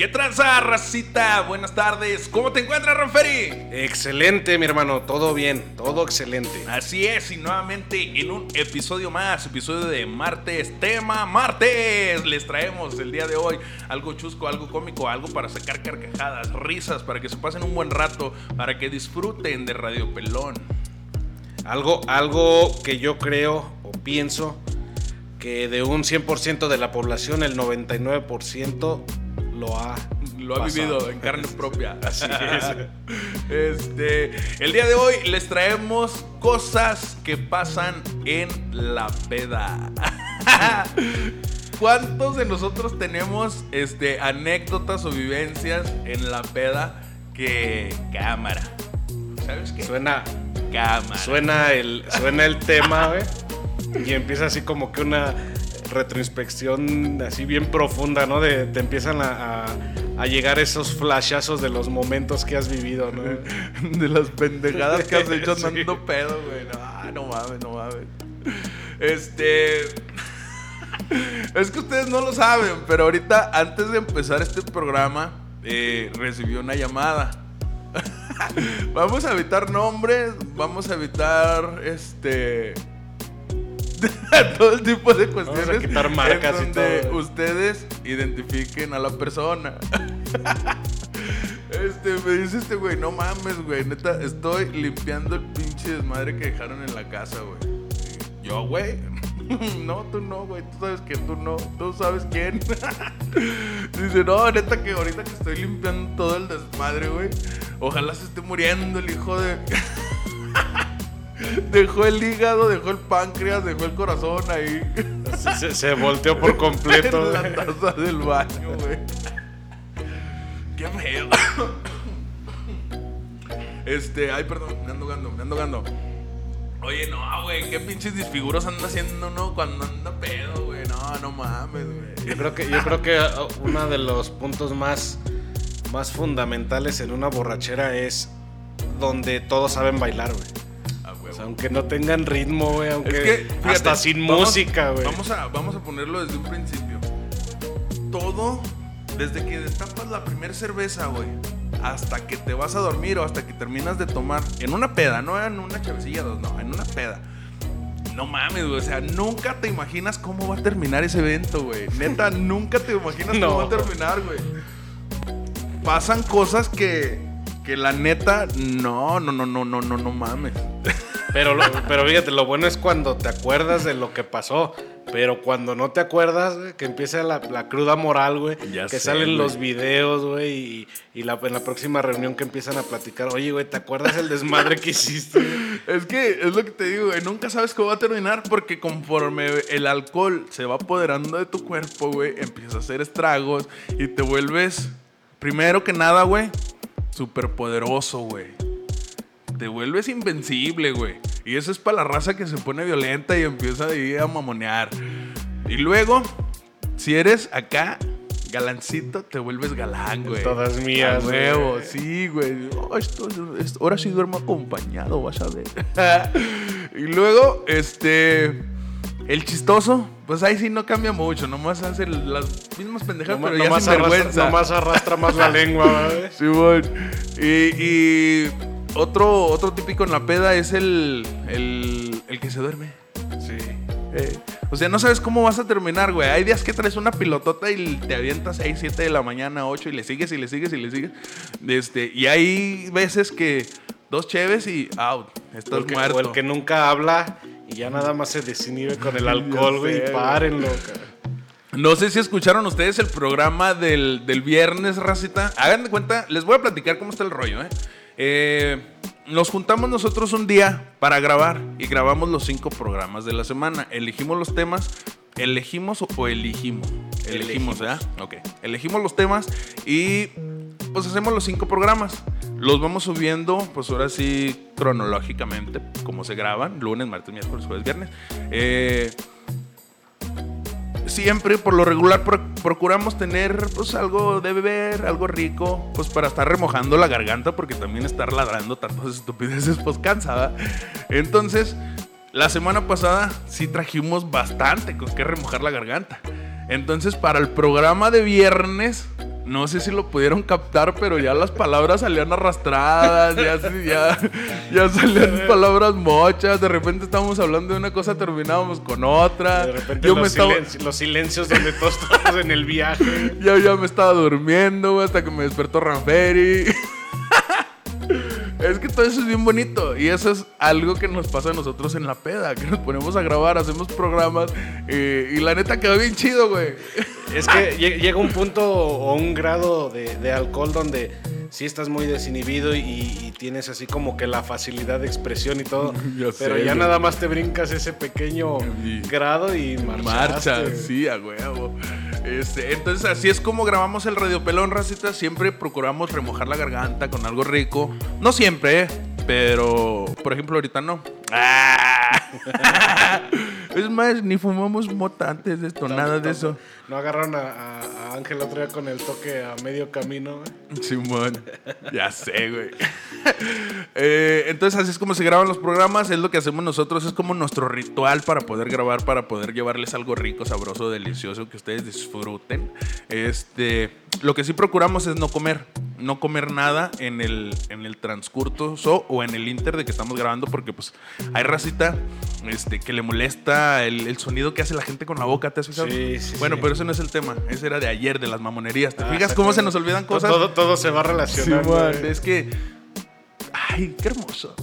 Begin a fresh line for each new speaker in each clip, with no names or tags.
¿Qué tranza, racita? Buenas tardes. ¿Cómo te encuentras, Ranferi?
Excelente, mi hermano. Todo bien, todo excelente.
Así es, y nuevamente en un episodio más, episodio de martes, tema martes. Les traemos el día de hoy algo chusco, algo cómico, algo para sacar carcajadas, risas, para que se pasen un buen rato, para que disfruten de Radio Pelón.
Algo, algo que yo creo o pienso que de un 100% de la población, el 99% lo ha
lo ha vivido en carne propia. Así es. Este, el día de hoy les traemos cosas que pasan en la peda. ¿Cuántos de nosotros tenemos este, anécdotas o vivencias en la peda que cámara?
¿Sabes qué? Suena cámara. Suena el, suena el tema, güey. Y empieza así como que una retroinspección así bien profunda, ¿no? De, te empiezan a, llegar esos flashazos de los momentos que has vivido, ¿no?
De las pendejadas que has hecho andando pedo, güey. No, no mames, no mames. Este. Es que ustedes no lo saben, pero ahorita, antes de empezar este programa, eh, recibió una llamada. vamos a evitar nombres, vamos a evitar este todo el tipo de cuestiones. Vamos a
quitar marcas
donde ustedes identifiquen a la persona. Este, me dice este güey, no mames, güey, neta, estoy limpiando el pinche desmadre que dejaron en la casa, güey. Yo, güey. No, tú no, güey. Tú sabes que tú no. Tú sabes quién. Dice, no, neta, que ahorita que estoy limpiando todo el desmadre, güey. Ojalá se esté muriendo el hijo de. Dejó el hígado, dejó el páncreas, dejó el corazón ahí.
Se, volteó por completo.
en la taza del baño, güey. Qué feo. Este, ay, perdón, me ando gando, me ando gando. Oye, no, güey, qué pinches disfiguros anda haciendo uno cuando anda pedo, güey. No, no mames, güey.
Yo creo que, yo creo que uh, uno de los puntos más, más fundamentales en una borrachera es donde todos saben bailar, güey aunque no tengan ritmo, güey, aunque hasta sin música, güey.
Vamos a, vamos a ponerlo desde un principio. Todo, desde que destapas la primera cerveza, güey, hasta que te vas a dormir o hasta que terminas de tomar, en una peda, no en una chavecilla, no, en una peda. No mames, güey. O sea, nunca te imaginas cómo va a terminar ese evento, güey. Neta, nunca te imaginas cómo va a terminar, güey. Pasan cosas que, que la neta, no, no, no, no, no, no, no mames.
Pero, pero fíjate, lo bueno es cuando te acuerdas de lo que pasó. Pero cuando no te acuerdas, que empieza la, cruda moral, güey. Que salen los videos, güey. Y, y la, en la próxima reunión que empiezan a platicar, oye, güey, ¿te acuerdas el desmadre que hiciste?
es que es lo que te digo, güey. Nunca sabes cómo va a terminar porque conforme el alcohol se va apoderando de tu cuerpo, güey, empieza a hacer estragos y te vuelves, primero que nada, güey, súper poderoso, güey te vuelves invencible, güey. Y eso es para la raza que se pone violenta y empieza a mamonear. Y luego, si eres acá galancito, te vuelves galán, güey.
Todas mías,
nuevo, sí, güey. Oh, ahora sí duermo acompañado, vas a ver. y luego, este. El chistoso, pues ahí sí no cambia mucho, nomás hace las mismas pendejadas, pero ya sin vergüenza.
Nomás arrastra más la lengua,
¿verdad? Sí, güey. y otro, otro típico en la peda es el, el, el que se duerme.
Sí.
Eh, o sea, no sabes cómo vas a terminar, güey. Hay días que traes una pilotota y te avientas 6, 7 de la mañana, 8 y le sigues y le sigues y le sigues. Este, y hay veces que dos cheves y out. Estás muerto.
O el que nunca habla y ya nada más se desinhibe con el alcohol, güey. Párenlo,
No sé si escucharon ustedes el programa del, del viernes, racita. Hagan de cuenta, les voy a platicar cómo está el rollo, ¿eh? Eh, nos juntamos nosotros un día para grabar y grabamos los cinco programas de la semana. Elegimos los temas. ¿Elegimos o elegimos? Elegimos, ¿verdad? Ok. Elegimos los temas y pues hacemos los cinco programas. Los vamos subiendo, pues ahora sí, cronológicamente, como se graban, lunes, martes, miércoles, jueves, viernes. Eh, siempre, por lo regular, procuramos tener pues algo de beber, algo rico, pues para estar remojando la garganta, porque también estar ladrando tantas estupideces pues cansada. Entonces, la semana pasada sí trajimos bastante con que remojar la garganta. Entonces, para el programa de viernes, no sé si lo pudieron captar, pero ya las palabras salían arrastradas, ya, ya, ya salían palabras mochas. De repente estábamos hablando de una cosa, terminábamos con otra.
De repente Yo los, me estaba... los silencios donde todos estamos en el viaje.
Ya, ya me estaba durmiendo, hasta que me despertó Ranferi. Es que todo eso es bien bonito. Y eso es algo que nos pasa a nosotros en la peda. Que nos ponemos a grabar, hacemos programas. y la neta quedó bien chido, güey.
Es que llega un punto o un grado de, alcohol donde sí estás muy desinhibido y, tienes así como que la facilidad de expresión y todo. pero ya nada más te brincas ese pequeño grado y marchaste.
Marcha, sí, a huevo. Este, entonces así es como grabamos el Radio Pelón, racita. Siempre procuramos remojar la garganta con algo rico. No siempre, ¿eh? pero por ejemplo ahorita no. es más, ni fumamos mota antes de esto, nada de eso.
¿No agarraron a, Ángel otro día con el toque a medio camino, güey?
Simón, ya sé, güey. Eh, entonces así es como se graban los programas, es lo que hacemos nosotros, es como nuestro ritual para poder grabar, para poder llevarles algo rico, sabroso, delicioso, que ustedes disfruten. Este, lo que sí procuramos es no comer, no comer nada en el, en el transcurso o en el inter de que estamos grabando, porque pues hay racita este, que le molesta el, sonido que hace la gente con la boca, ¿te has fijado? Sí, sí. Bueno, pero ese no es el tema, ese era de ayer, de las mamonerías. ¿Te ah, fijas cómo se nos olvidan cosas?
Todo, todo se va relacionando.
Sí, es que Ay, qué hermoso.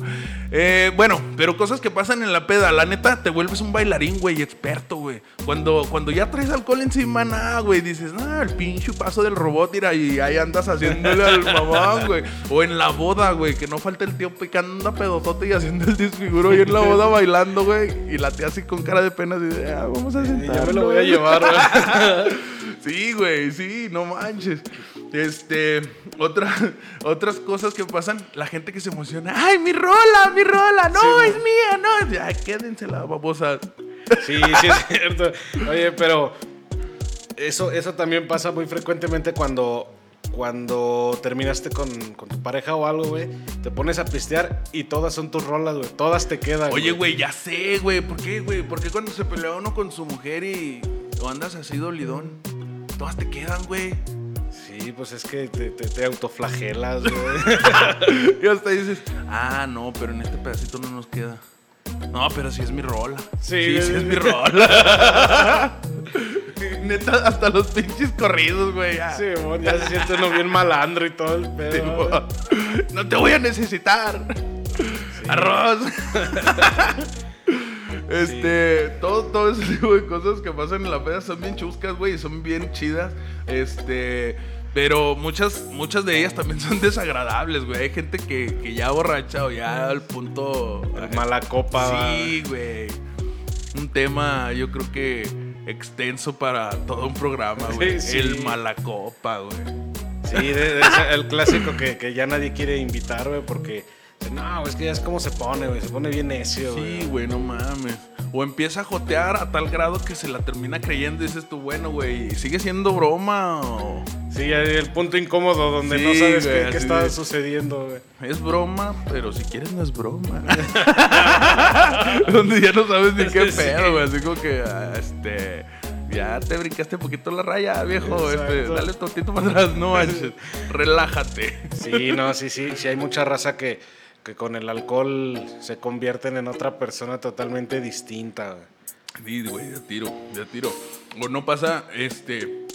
Eh, bueno, pero cosas que pasan en la peda. La neta, te vuelves un bailarín, güey, experto, güey. Cuando, cuando ya traes alcohol encima, nada, güey, dices, no, el pinche paso del robot, mira, y ahí andas haciéndole al mamón, güey. O en la boda, güey, que no falta el tío picando a pedotote y haciendo el disfiguro y en la boda bailando, güey. Y la tía así con cara de pena, dice, ah, vamos a sentar.
Ya me lo voy a llevar, güey.
sí, güey, sí, no manches. Este, otra, otras cosas que pasan, la gente que se emociona, ¡ay, mi rola, mi rola! ¡No, es mía! ¡No! Ya, quédense la babosa.
Sí, sí, es cierto. Oye, pero eso, eso también pasa muy frecuentemente cuando, cuando terminaste con, tu pareja o algo, güey. Te pones a pistear y todas son tus rolas, güey. Todas te quedan.
Oye, güey, ya sé, güey. ¿Por qué, güey? ¿Por qué cuando se pelea uno con su mujer y o andas así dolidón? Todas te quedan, güey.
Sí, pues es que te, te, autoflagelas, güey.
y hasta dices, ah, no, pero en este pedacito no nos queda. No, pero sí es mi rola. Sí, sí, es mi rola. Neta, hasta los pinches corridos, güey.
Sí, bueno, ya se siente uno bien malandro y todo el pedo.
no te voy a necesitar. Arroz. Este, todo, todo ese tipo de cosas que pasan en la peda son bien chuscas, güey, son bien chidas. Este, pero muchas, muchas de ellas también son desagradables, güey. Hay gente que, ya borracha o ya al punto.
mala copa.
Sí, güey. Un tema, yo creo que extenso para todo un programa, güey. El mala copa, güey.
Sí, el clásico que, que ya nadie quiere invitar, güey, porque no, es que ya es como se pone, güey. Se pone bien necio,
güey. Sí, güey, no mames. O empieza a jotear a tal grado que se la termina creyendo y dices tú, bueno, güey, ¿sigue siendo broma o...?
Sí, el punto incómodo donde no sabes qué, está sucediendo, güey.
Es broma, pero si quieres no es broma. donde ya no sabes ni qué pedo, güey. Así como que, ah, este ya te brincaste un poquito la raya, viejo. Este, dale tantito para atrás, no manches. Relájate.
Sí, no, sí, sí. Sí, hay mucha raza que que con el alcohol se convierten en otra persona totalmente distinta.
Sí, güey, de tiro, de tiro. O no pasa, este,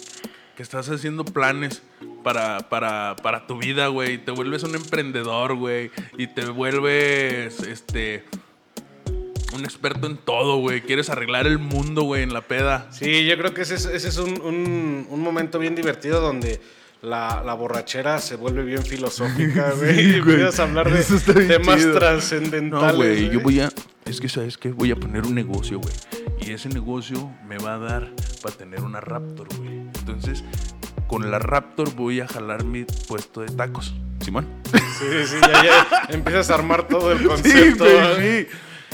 que estás haciendo planes para, para, para tu vida, güey. Te vuelves un emprendedor, güey. Y te vuelves, este, un experto en todo, güey. Quieres arreglar el mundo, güey, en la peda.
Sí, yo creo que ese es, un, un momento bien divertido donde la, la, borrachera se vuelve bien filosófica, güey. y empiezas a hablar de temas trascendentales.
No, güey, yo voy a. Es que, ¿sabes qué? Voy a poner un negocio, güey. Y ese negocio me va a dar para tener una Raptor, güey. Entonces, con la Raptor voy a jalar mi puesto de tacos. Simón.
Sí, sí, ya, ya empiezas a armar todo el concepto. Sí,
sí.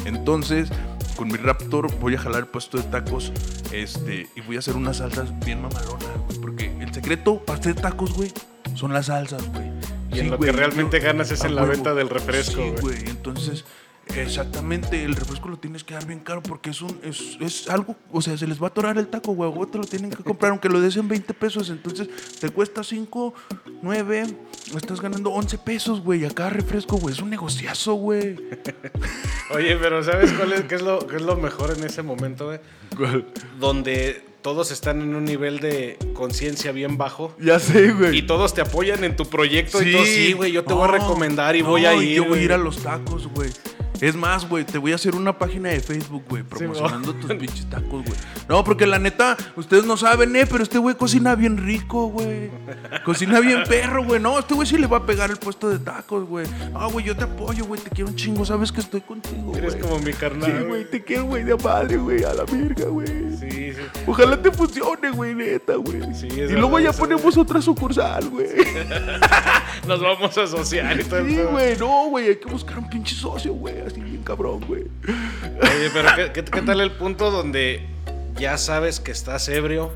Entonces, con mi Raptor voy a jalar el puesto de tacos este, y voy a hacer unas salsas bien mamalonas, güey. Porque secreto para hacer tacos, güey, son las salsas, güey.
Y en lo que realmente ganas es en la venta del refresco,
güey. Entonces, Exactamente, el refresco lo tienes que dar bien caro porque es un es, es algo, o sea, se les va a atorar el taco, güey, güey, te lo tienen que comprar, aunque lo des en 20 pesos, entonces te cuesta 5, 9, estás ganando 11 pesos, güey, a cada refresco, güey, es un negociazo, güey.
Oye, pero ¿sabes cuál es, qué es, lo, qué es lo mejor en ese momento, güey? Donde todos están en un nivel de conciencia bien bajo.
Ya sé, güey.
Y todos te apoyan en tu proyecto y todo, sí, güey, yo te voy a recomendar y voy a ir.
Yo voy a ir a los tacos, güey. Es más, güey, te voy a hacer una página de Facebook, güey, promocionando tus pinches tacos, güey. No, porque la neta, ustedes no saben, eh, pero este güey cocina bien rico, güey. Cocina bien perro, güey. No, este güey sí le va a pegar el puesto de tacos, güey. Ah, güey, yo te apoyo, güey, te quiero un chingo, sabes que estoy contigo,
Eres como mi carnal.
Sí, güey, te quiero, güey, de madre, güey, a la verga, güey. Sí, sí. Ojalá te funcione, güey, neta, güey. Sí, y luego ya ponemos otra sucursal, güey.
Nos vamos a asociar y todo.
Sí, güey, no, güey, hay que buscar un pinche socio, güey así bien cabrón, güey.
Oye, pero ¿qué, tal el punto donde ya sabes que estás ebrio,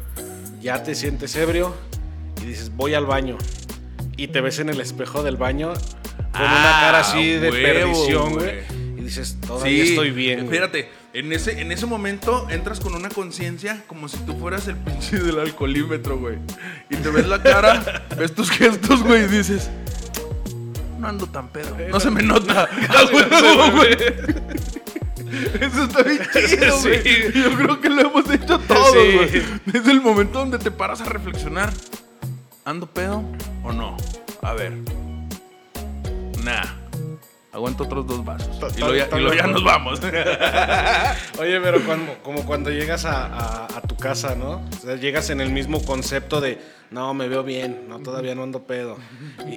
ya te sientes ebrio y dices, voy al baño? Y te ves en el espejo del baño con una cara así de perdición, güey. Y dices, todavía estoy bien.
Espérate, en ese, en ese momento entras con una conciencia como si tú fueras el pinche del alcoholímetro, güey. Y te ves la cara, ves tus gestos, güey, y dices, no ando tan pedo. No se me nota. Eso está bien chido, güey. Yo creo que lo hemos hecho todos, güey. Es el momento donde te paras a reflexionar. ¿Ando pedo o no? A ver. Nah. Aguanto otros dos vasos. Y luego ya, nos vamos.
Oye, pero como cuando llegas a, tu casa, ¿no? O sea, llegas en el mismo concepto de, no, me veo bien, no, todavía no ando pedo.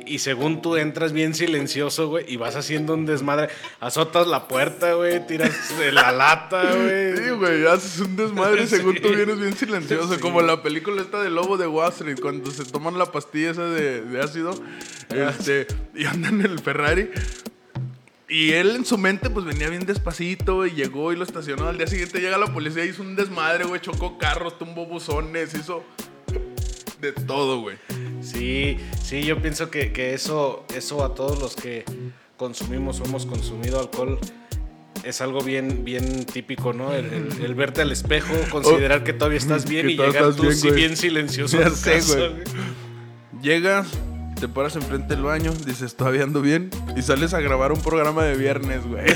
Y, según tú entras bien silencioso, güey, y vas haciendo un desmadre, azotas la puerta, güey, tiras de la lata, güey.
Sí, güey, haces un desmadre según tú vienes bien silencioso, como la película esta de Lobo de Wall Street, cuando se toman la pastilla esa de, de ácido, ah. este, y andan en el Ferrari. Y él en su mente pues venía bien despacito y llegó y lo estacionó. Al día siguiente llega la policía, hizo un desmadre, güey, chocó carros, tumbó buzones, hizo de todo, güey.
Sí, sí, yo pienso que, eso, eso a todos los que consumimos o hemos consumido alcohol es algo bien, bien típico, ¿no? El, verte al espejo, considerar que todavía estás bien y llegar tú bien, bien silencioso a tu casa,
Llegas, te paras enfrente del baño, dices, todavía ando bien, y sales a grabar un programa de viernes, güey.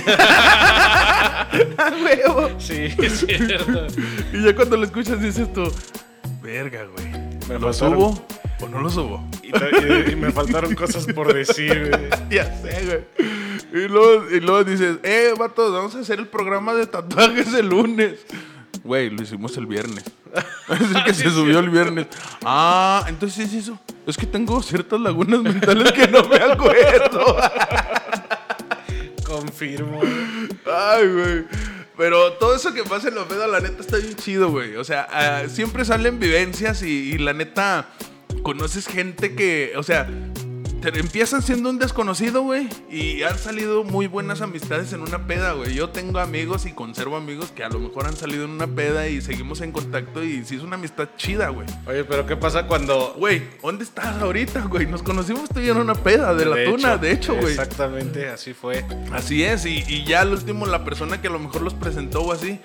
huevo!
Sí, es cierto.
y ya cuando lo escuchas dices tú, verga, güey. ¿Me ¿Lo subo o no lo subo?
Y, me faltaron cosas por decir, güey.
ya sé, güey. Y luego, y luego dices, eh, vatos, vamos a hacer el programa de tatuajes el lunes. Güey, lo hicimos el viernes. es el que se subió el viernes. Ah, entonces es eso. Es que tengo ciertas lagunas mentales que no me acuerdo.
Confirmo.
Ay, güey. Pero todo eso que pasa en los pedos, la neta está bien chido, güey. O sea, ah, siempre salen vivencias y, y la neta conoces gente que, o sea, te empiezan siendo un desconocido, güey. Y han salido muy buenas amistades en una peda, güey. Yo tengo amigos y conservo amigos que a lo mejor han salido en una peda y seguimos en contacto y sí es una amistad chida, güey.
Oye, pero ¿qué pasa cuando...
Güey, ¿dónde estás ahorita, güey? Nos conocimos tú y en una peda de, la tuna, de hecho, güey.
Exactamente, así fue.
Así es, y, y ya al último la persona que a lo mejor los presentó o así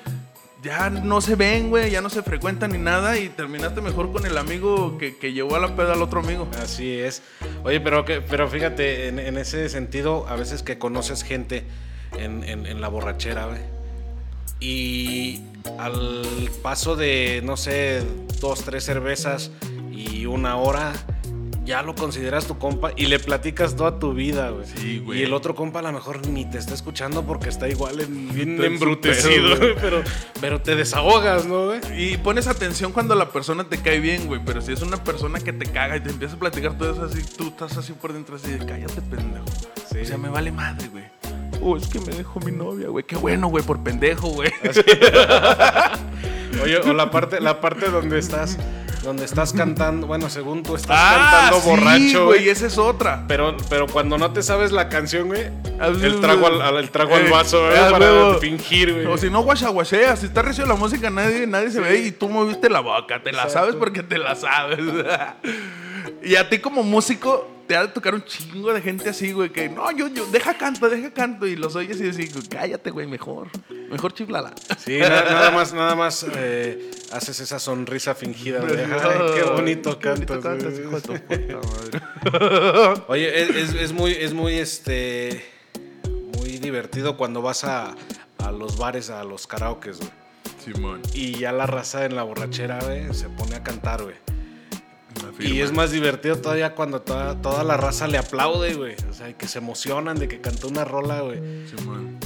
ya no se ven, güey, ya no se frecuentan ni nada y terminaste mejor con el amigo que, llevó a la peda al otro amigo.
Así es. Oye, pero, que, pero fíjate, en, ese sentido, a veces que conoces gente en, en la borrachera, güey. Y al paso de, no sé, dos, tres cervezas y una hora, ya lo consideras tu compa y le platicas toda tu vida, güey. Sí, güey. Y el otro compa a lo mejor ni te está escuchando porque está igual en, bien embrutecido, güey. Pero, pero te desahogas, ¿no, güey?
Y pones atención cuando la persona te cae bien, güey. Pero si es una persona que te caga y te empieza a platicar todo eso así, tú estás así por dentro así de cállate, pendejo. Sí. O sea, me vale madre, güey. Oh, es que me dejó mi novia, güey. Qué bueno, güey, por pendejo, güey.
Oye, o la parte, la parte donde estás donde estás cantando, bueno, según tú estás ah, cantando borracho,
güey. esa es otra.
Pero, pero cuando no te sabes la canción, güey, el trago al, el trago al eh, vaso, güey, eh, para fingir, güey.
O si no, guachaguachea, si está recio la música, nadie, nadie se ve y tú moviste la boca, te la sabes porque te la sabes. y a ti como músico, te ha de tocar un chingo de gente así, güey, que no, yo, yo, deja canto, deja canto. Y los oyes y decís, cállate, güey, mejor. Mejor chiflala.
Sí, nada más, nada más eh, haces esa sonrisa fingida de, ay, qué bonito cantas. Oye, es, es, muy, es muy, este, muy divertido cuando vas a, a los bares, a los karaokes, güey. Simón. Y ya la raza en la borrachera, güey, se pone a cantar, güey. Y es más divertido todavía cuando toda, toda la raza le aplaude, güey. O sea, que se emocionan de que cantó una rola, güey.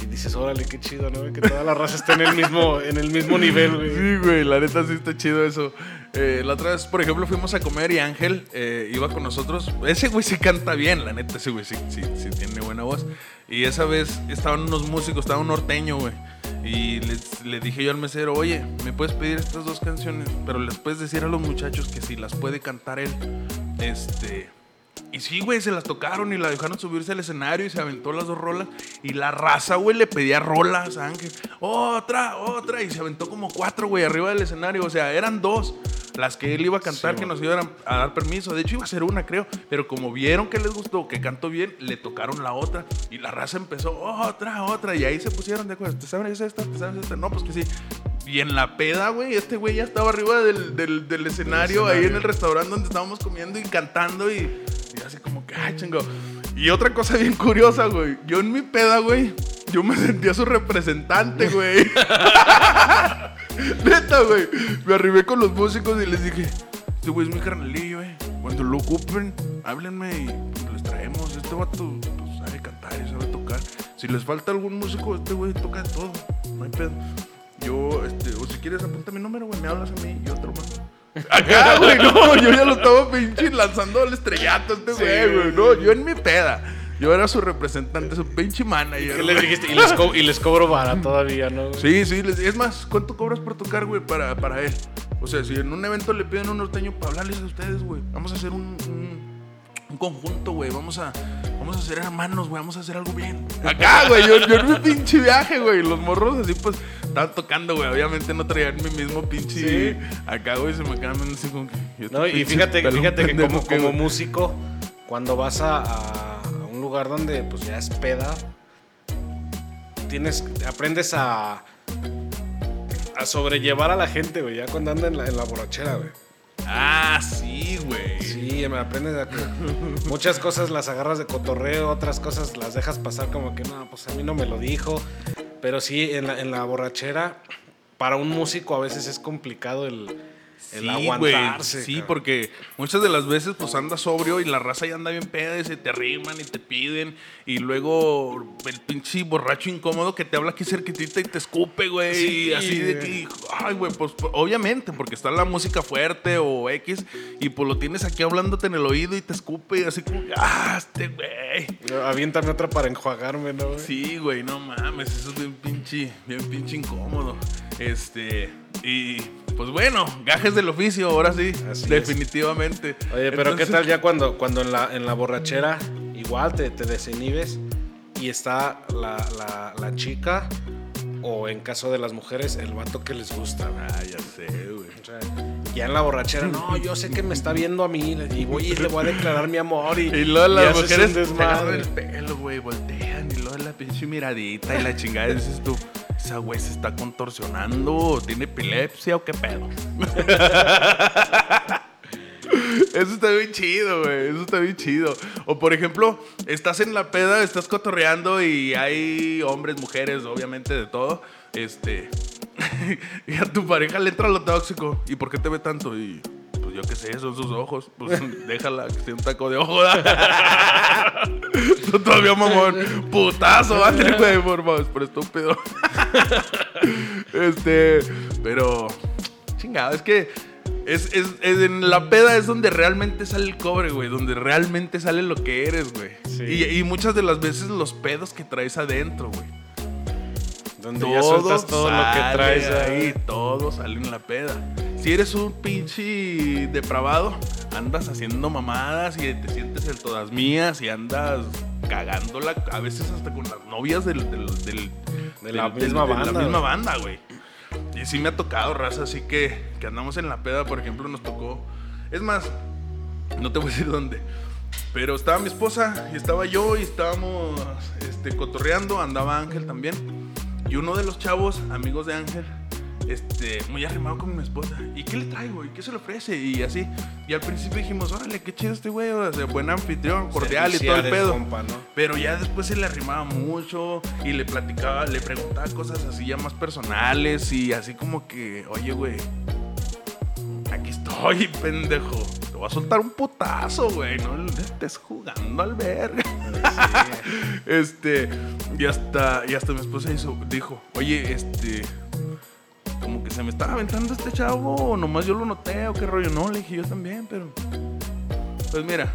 y dices, órale, qué chido, ¿no? Que toda la raza esté en el mismo, en el mismo nivel, güey.
Sí, güey, la neta sí está chido eso. Eh, la otra vez, por ejemplo, fuimos a comer y Ángel eh, iba con nosotros. Ese güey sí canta bien, la neta, ese güey sí, sí, sí tiene buena voz. Y esa vez estaban unos músicos, estaba un norteño, güey. Y le dije yo al mesero, oye, ¿me puedes pedir estas dos canciones? Pero les puedes decir a los muchachos que si las puede cantar él. Este. Y sí, güey, se las tocaron y la dejaron subirse al escenario y se aventó las dos rolas. Y la raza, güey, le pedía rolas a Ángel. Otra, otra. Y se aventó como cuatro, güey, arriba del escenario. O sea, eran dos las que él iba a cantar que nos iban a, dar permiso. De hecho, iba a ser una, creo. Pero como vieron que les gustó, que cantó bien, le tocaron la otra. Y la raza empezó, otra, otra. Y ahí se pusieron de acuerdo. ¿Te sabes esta? ¿Te sabes esta? No, pues que sí. Y en la peda, güey, este güey ya estaba arriba del, del, escenario, ahí en el restaurante donde estábamos comiendo y cantando. Y, y así como que, ay, chingo. Y otra cosa bien curiosa, güey. Yo en mi peda, güey, yo me sentía su representante, güey. Neta, güey. Me arribé con los músicos y les dije, este güey es mi carnalillo, güey. Cuando lo ocupen, háblenme y les traemos. Este vato pues, sabe cantar y sabe tocar. Si les falta algún músico, este güey toca de todo. No hay pedo. Yo, este, o si quieres, apunta mi número, güey, me hablas a mí y otro más. Acá, güey, no, yo ya lo estaba pinche lanzando al estrellato este güey, güey. No, yo en mi peda. Yo era su representante, su pinche manager.
¿Qué le dijiste? Y les, y les cobro vara todavía, ¿no?
Sí, sí. es más, ¿cuánto cobras por tocar, güey, para, para él? O sea, si en un evento le piden un norteño para hablarles a ustedes, güey, vamos a hacer un, un, conjunto, güey. Vamos a, vamos a ser hermanos, güey. Vamos a hacer algo bien. Acá, güey. Yo, yo en mi pinche viaje, güey. Los morros así, pues, estaban tocando, güey. Obviamente no traían mi mismo pinche. Acá, güey, se me quedan así como
que. No, y fíjate, fíjate que como, como músico, cuando vas a lugar donde pues ya es peda, tienes, aprendes a, a sobrellevar a la gente, güey, ya cuando anda en la, en la borrachera, güey.
Ah, sí, güey.
Sí, me aprendes a que muchas cosas las agarras de cotorreo, otras cosas las dejas pasar como que no, pues a mí no me lo dijo. Pero sí, en la, en la borrachera, para un músico a veces es complicado el, el sí, aguantarse.
Sí, porque muchas de las veces pues andas sobrio y la raza ya anda bien peda y se te arriman y te piden. Y luego el pinche borracho incómodo que te habla aquí cerquitita y te escupe, güey. y así de que, ay, güey, pues obviamente, porque está la música fuerte o X. Y pues lo tienes aquí hablándote en el oído y te escupe y así como, ah, este güey.
Aviéntame otra para enjuagarme, ¿no, güey?
Sí, güey, no mames, eso es bien pinche, bien pinche incómodo. Este, y pues bueno, gajes del oficio, ahora sí, definitivamente.
Oye, pero ¿qué tal ya cuando, cuando en, la, en la borrachera igual te, te desinhibes y está la, la, chica o en caso de las mujeres, el vato que les gusta.
Ah, ya sé, güey. O sea,
ya en la borrachera, no, yo sé que me está viendo a mí y voy y le voy a declarar mi amor. Y,
y luego las mujeres te el pelo, güey, voltean y luego la pinche miradita y la chingada dices tú esa güey se está contorsionando, tiene epilepsia o qué pedo. Eso está bien chido, güey. Eso está bien chido. O por ejemplo, estás en la peda, estás cotorreando y hay hombres, mujeres, obviamente de todo. Este. y a tu pareja le entra lo tóxico. ¿Y por qué te ve tanto? Y pues yo qué sé, son sus ojos. Pues déjala que sea un taco de ojo. Tú todavía, mamón. Putazo, ándale, güey, por favor, por estúpido. este, pero. Chingado, es que. Es, es, en la peda es donde realmente sale el cobre, güey. Donde realmente sale lo que eres, güey. Y, y, muchas de las veces los pedos que traes adentro, güey.
Donde todo ya sueltas todo lo que traes
ahí. Todo sale en la peda. Si eres un pinche depravado, andas haciendo mamadas y te sientes el todas mías y andas cagándola a veces hasta con las novias del,
de la misma banda.
De la misma banda, güey. Y sí me ha tocado, raza, así que, que andamos en la peda, por ejemplo, nos tocó. Es más, no te voy a decir dónde. Pero estaba mi esposa y estaba yo y estábamos este, cotorreando, andaba Ángel también. Y uno de los chavos, amigos de Ángel, este, muy arrimado con mi esposa. ¿Y qué le traigo? ¿Y qué se le ofrece? Y así. Y al principio dijimos, órale, qué chido este güey, o sea, buen anfitrión, cordial y todo el pedo. Pero ya después se le arrimaba mucho y le platicaba, le preguntaba cosas así ya más personales y así como que, oye, güey, aquí estoy, pendejo. Te voy a soltar un putazo, güey. No estés jugando al verga. este, y hasta, y hasta mi esposa hizo, dijo, oye, este se me estaba aventando este chavo, o nomás yo lo noté, o qué rollo. No, le dije yo también, pero. Pues mira,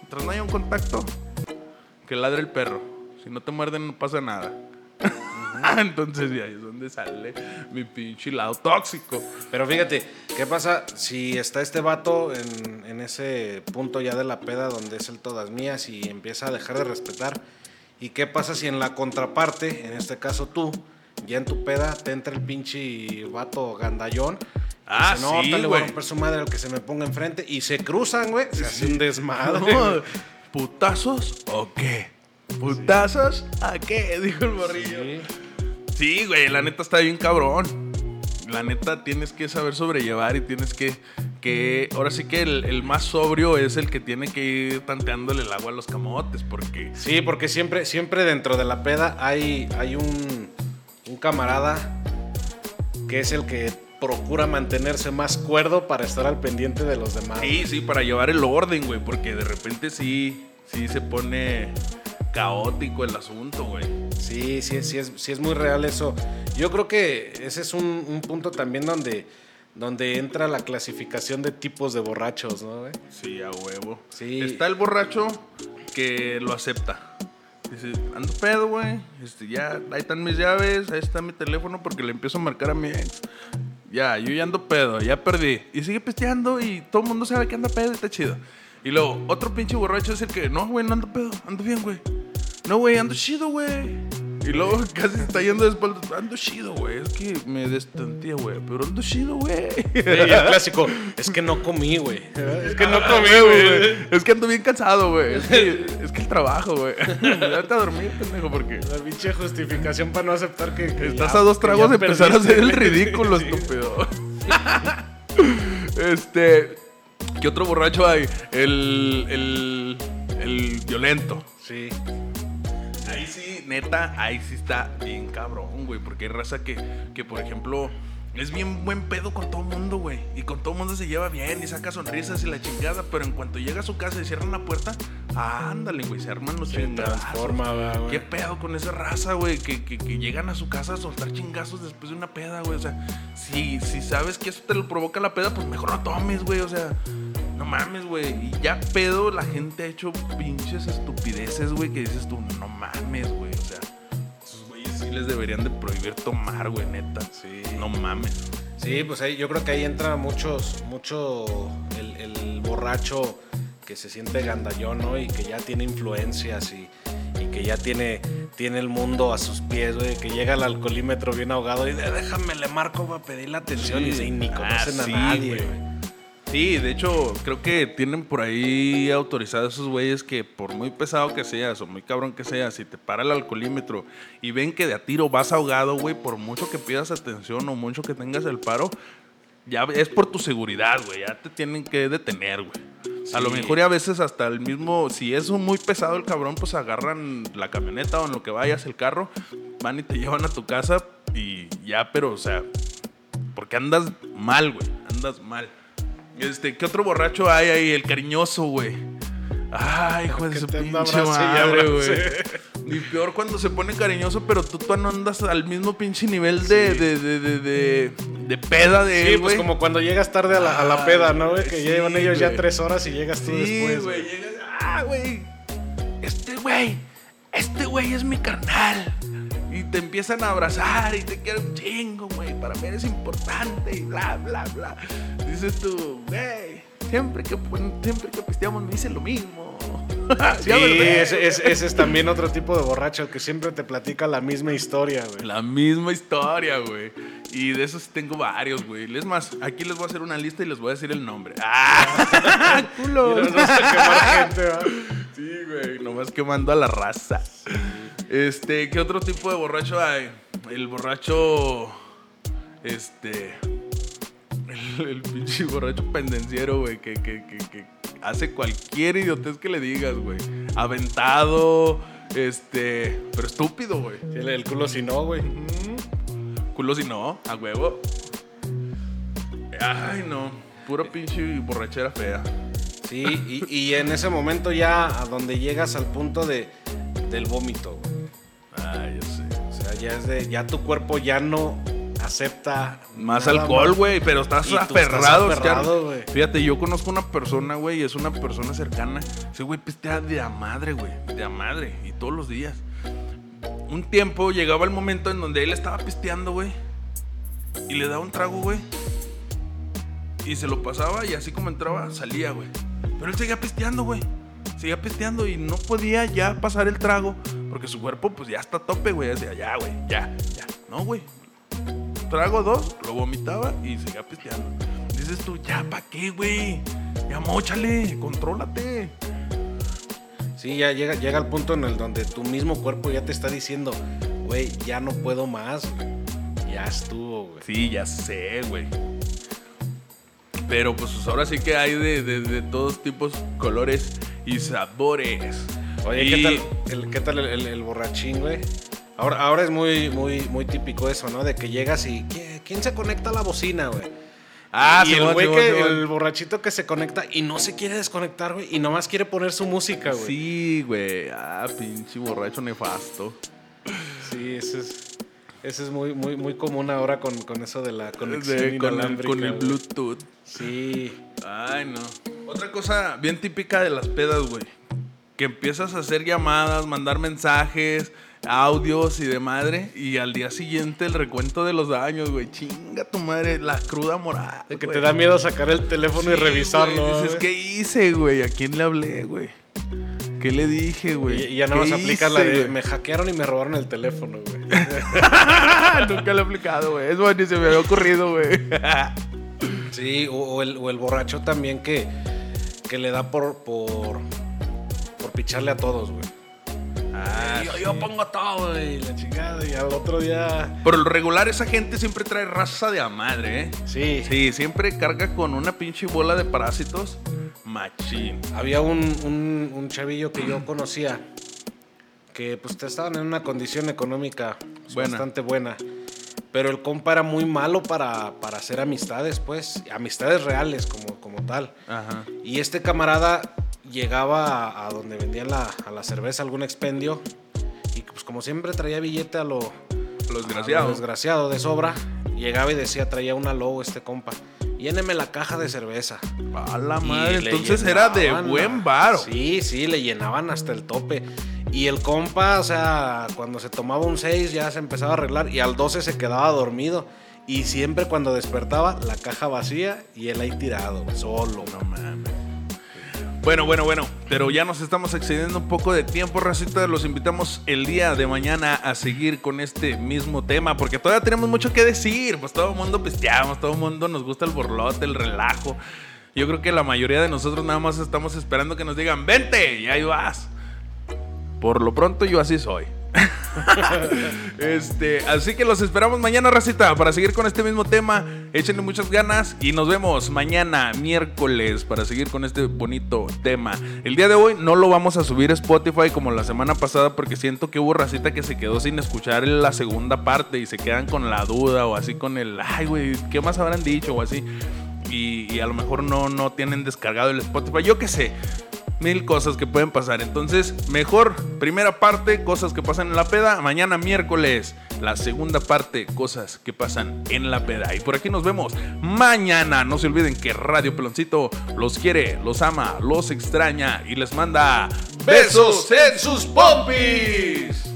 mientras no haya un contacto, que ladre el perro. Si no te muerden, no pasa nada. Entonces, ya ahí es donde sale mi pinche lado tóxico.
Pero fíjate, ¿qué pasa si está este vato en, en, ese punto ya de la peda donde es el todas mías y empieza a dejar de respetar? ¿Y qué pasa si en la contraparte, en este caso tú, ya en tu peda te entra el pinche vato gandallón.
Ah, dice, no, sí, le voy a
romper su madre al que se me ponga enfrente. Y se cruzan, güey. Se hace un desmadre.
¿Putazos o qué? ¿Putazos a qué? Dijo el morrillo. Sí. güey, la neta está bien cabrón. La neta tienes que saber sobrellevar y tienes que que ahora sí que el, el, más sobrio es el que tiene que ir tanteándole el agua a los camotes, porque...
Sí, porque siempre, siempre dentro de la peda hay, hay un camarada que es el que procura mantenerse más cuerdo para estar al pendiente de los demás.
Sí, sí, para llevar el orden, güey, porque de repente sí, sí se pone caótico el asunto, güey.
Sí, sí, sí es, sí es muy real eso. Yo creo que ese es un, un punto también donde, donde entra la clasificación de tipos de borrachos, ¿no, güey?
Sí, a huevo. Sí. Está el borracho que lo acepta Dice, ando pedo, güey. Este, ya, ahí están mis llaves, ahí está mi teléfono porque le empiezo a marcar a mi ex. Ya, yo ya ando pedo, ya perdí. Y sigue pisteando y todo el mundo sabe que anda pedo y está chido. Y luego, otro pinche borracho el que, no, güey, no ando pedo, ando bien, güey. No, güey, ando chido, güey. Y luego casi está yendo de espaldas. Ando chido, güey. Es que me destantía, güey. Pero ando chido, güey.
el clásico. Es que no comí, güey.
Es que no comí, güey. Es que ando bien cansado, güey. Es que, es que el trabajo, güey. Vete a dormir, pendejo, porque.
La pinche justificación para no aceptar que.
Estás a dos tragos de empezar a hacer el ridículo, estúpido. este. ¿Qué otro borracho hay? El. El. El violento.
Sí
neta, ahí sí está bien cabrón, güey. Porque hay raza que, que, por ejemplo, es bien buen pedo con todo mundo, güey. Y con todo mundo se lleva bien y saca sonrisas y la chingada. Pero en cuanto llega a su casa y cierran la puerta, ándale, güey, se arman los chingados. ¿Qué pedo con esa raza, güey? Que, que, que, llegan a su casa a soltar chingazos después de una peda, güey. O sea, si, si sabes que eso te lo provoca la peda, pues mejor no tomes, güey. O sea, no mames, güey. Y ya pedo, la gente ha hecho pinches estupideces, güey, que dices tú, no mames, güey. O sea, esos güeyes sí les deberían de prohibir tomar, güey, neta. Sí. No mames.
Sí, pues ahí yo creo que ahí entra muchos, mucho el, el borracho que se siente gandallón, ¿no? Y que ya tiene influencias y, y que ya tiene, tiene el mundo a sus pies, güey. Que llega al alcoholímetro bien ahogado y de, déjame le marco para pedir la atención y, ni conocen a nadie, güey.
Sí, de hecho, creo que tienen por ahí autorizados esos güeyes que por muy pesado que seas o muy cabrón que seas, si te para el alcoholímetro y ven que de a tiro vas ahogado, güey, por mucho que pidas atención o mucho que tengas el paro, ya es por tu seguridad, güey, ya te tienen que detener, güey. A lo mejor y a veces hasta el mismo, si es muy pesado el cabrón, pues agarran la camioneta o en lo que vayas el carro, van y te llevan a tu casa y ya, pero o sea, porque andas mal, güey, andas mal. Este, ¿qué otro borracho hay ahí? El cariñoso, güey. Ay, hijo de su pinche madre, güey. Y peor cuando se pone cariñoso, pero tú, tú no andas al mismo pinche nivel de, de, de, de, de, peda de
Sí, pues como cuando llegas tarde a la, a la peda, ¿no, güey? Que llevan ellos ya tres horas y llegas tú después.
Sí, güey. Ah, güey. Este güey, este güey es mi carnal y te empiezan a abrazar y te quieren chingo, güey. Para mí eres importante y bla, bla, bla. Dices tú, güey, siempre que, siempre que pisteamos me dicen lo mismo.
sí, ese, es también otro tipo de borracho que siempre te platica la misma historia, güey.
La misma historia, güey. Y de esos tengo varios, güey. Es más, aquí les voy a hacer una lista y les voy a decir el nombre. ¡Ah! ¡Culo! No gente, Sí, güey. Nomás quemando a la raza. Este, ¿qué otro tipo de borracho hay? El borracho. Este. El, pinche borracho pendenciero, güey, que, que, que, hace cualquier idiotez que le digas, güey. Aventado, este. Pero estúpido, güey.
el, culo si no, güey.
Culo si no, a huevo. Ay, no. Puro pinche borrachera fea.
Sí, y, y, en ese momento ya a donde llegas al punto de, del vómito, güey.
Ay, yo sé.
O sea, ya es de. Ya tu cuerpo ya no acepta
más alcohol, güey, pero estás aferrado. Fíjate, yo conozco una persona, güey, y es una persona cercana. Ese güey pistea de a madre, güey, de a madre, y todos los días. Un tiempo llegaba el momento en donde él estaba pisteando, güey, y le daba un trago, güey, y se lo pasaba, y así como entraba, salía, güey. Pero él seguía pisteando, güey. Seguía pisteando y no podía ya pasar el trago porque su cuerpo, pues ya está a tope, güey. Decía, ya, güey, ya, ya. No, güey, trago dos, lo vomitaba y seguía pisteando. Dices tú, ya, ¿para qué, güey? Ya mochale, contrólate.
Sí, ya llega, llega al punto en el donde tu mismo cuerpo ya te está diciendo, güey, ya no puedo más. Ya estuvo, güey.
Sí, ya sé, güey. Pero pues ahora sí que hay de, todos tipos, colores y sabores.
Oye, ¿qué tal, el, ¿qué tal el borrachín, güey? Ahora, ahora es muy, muy, muy típico eso, ¿no? De que llegas y ¿quién se conecta a la bocina, güey? Ah, y el güey que, el borrachito que se conecta y no se quiere desconectar, güey, y nomás quiere poner su música, güey.
Sí, güey. Ah, pinche borracho nefasto.
Sí, ese es. Ese es muy, muy, muy común ahora con, eso de la conexión con,
el, con el Bluetooth.
Sí.
Ay, no. Otra cosa bien típica de las pedas, güey. Que empiezas a hacer llamadas, mandar mensajes, audios y de madre. Y al día siguiente el recuento de los daños, güey. Chinga tu madre, la cruda morada.
De que te da miedo sacar el teléfono y revisarlo.
Dices, ¿qué hice, güey? ¿A quién le hablé, güey? ¿Qué le dije, güey?
Y, ya no vas a aplicar la de me hackearon y me robaron el teléfono, güey.
Nunca lo he aplicado, güey. Es bueno, ni se me había ocurrido, güey.
sí, o, el, borracho también que, que le da por, por picharle a todos, güey. Ah, yo, pongo todo y la chingada y al otro día.
Por lo regular, esa gente siempre trae raza de a madre, ¿eh?
Sí.
Sí, siempre carga con una pinche bola de parásitos. Machín.
Había un, chavillo que yo conocía que pues estaban en una condición económica bastante buena. Pero el compa era muy malo para, para hacer amistades, pues, amistades reales como, como tal. Ajá. Y este camarada llegaba a, donde vendían la, a la cerveza algún expendio y pues como siempre traía billete a lo,
desgraciado.
desgraciado de sobra, llegaba y decía, traía una logo este compa. Lléneme la caja de cerveza.
A la madre, entonces era de buen varo.
Sí, sí, le llenaban hasta el tope. Y el compa, o sea, cuando se tomaba un 6 ya se empezaba a arreglar y al 12 se quedaba dormido. Y siempre cuando despertaba, la caja vacía y él ahí tirado, solo. No mames.
Bueno, bueno, bueno, pero ya nos estamos excediendo un poco de tiempo, racita. Los invitamos el día de mañana a seguir con este mismo tema, porque todavía tenemos mucho que decir. Pues todo el mundo pisteamos, todo el mundo nos gusta el borlote, el relajo. Yo creo que la mayoría de nosotros nada más estamos esperando que nos digan, vente, y ahí vas. Por lo pronto yo así soy. este, así que los esperamos mañana, racita, para seguir con este mismo tema. Échenle muchas ganas y nos vemos mañana, miércoles, para seguir con este bonito tema. El día de hoy no lo vamos a subir a Spotify como la semana pasada porque siento que hubo racita que se quedó sin escuchar la segunda parte y se quedan con la duda o así con el, ay, güey, ¿qué más habrán dicho? O así. Y, y, a lo mejor no, no tienen descargado el Spotify. Yo qué sé mil cosas que pueden pasar. Entonces, mejor, primera parte, cosas que pasan en la peda. Mañana miércoles, la segunda parte, cosas que pasan en la peda. Y por aquí nos vemos mañana. No se olviden que Radio Peloncito los quiere, los ama, los extraña y les manda besos en sus pompis.